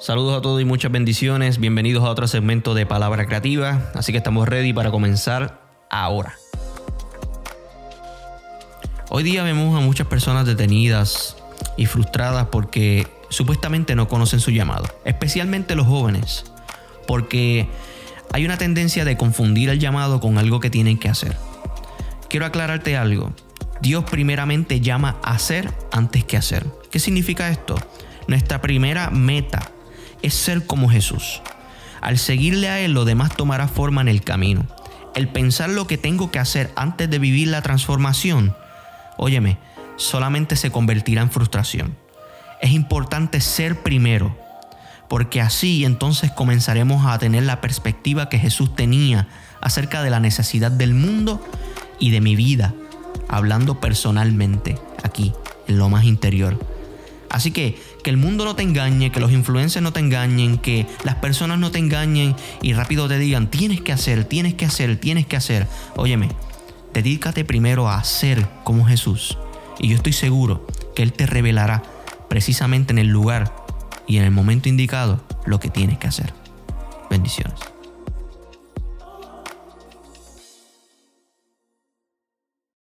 Saludos a todos y muchas bendiciones. Bienvenidos a otro segmento de Palabra Creativa. Así que estamos ready para comenzar ahora. Hoy día vemos a muchas personas detenidas y frustradas porque supuestamente no conocen su llamado, especialmente los jóvenes, porque hay una tendencia de confundir el llamado con algo que tienen que hacer. Quiero aclararte algo. Dios primeramente llama a hacer antes que hacer. ¿Qué significa esto? Nuestra primera meta es ser como Jesús. Al seguirle a Él, lo demás tomará forma en el camino. El pensar lo que tengo que hacer antes de vivir la transformación, óyeme, solamente se convertirá en frustración. Es importante ser primero, porque así entonces comenzaremos a tener la perspectiva que Jesús tenía acerca de la necesidad del mundo y de mi vida, hablando personalmente aquí, en lo más interior. Así que que el mundo no te engañe, que los influencers no te engañen, que las personas no te engañen y rápido te digan, tienes que hacer, tienes que hacer, tienes que hacer. Óyeme, dedícate primero a hacer como Jesús. Y yo estoy seguro que Él te revelará precisamente en el lugar y en el momento indicado lo que tienes que hacer. Bendiciones.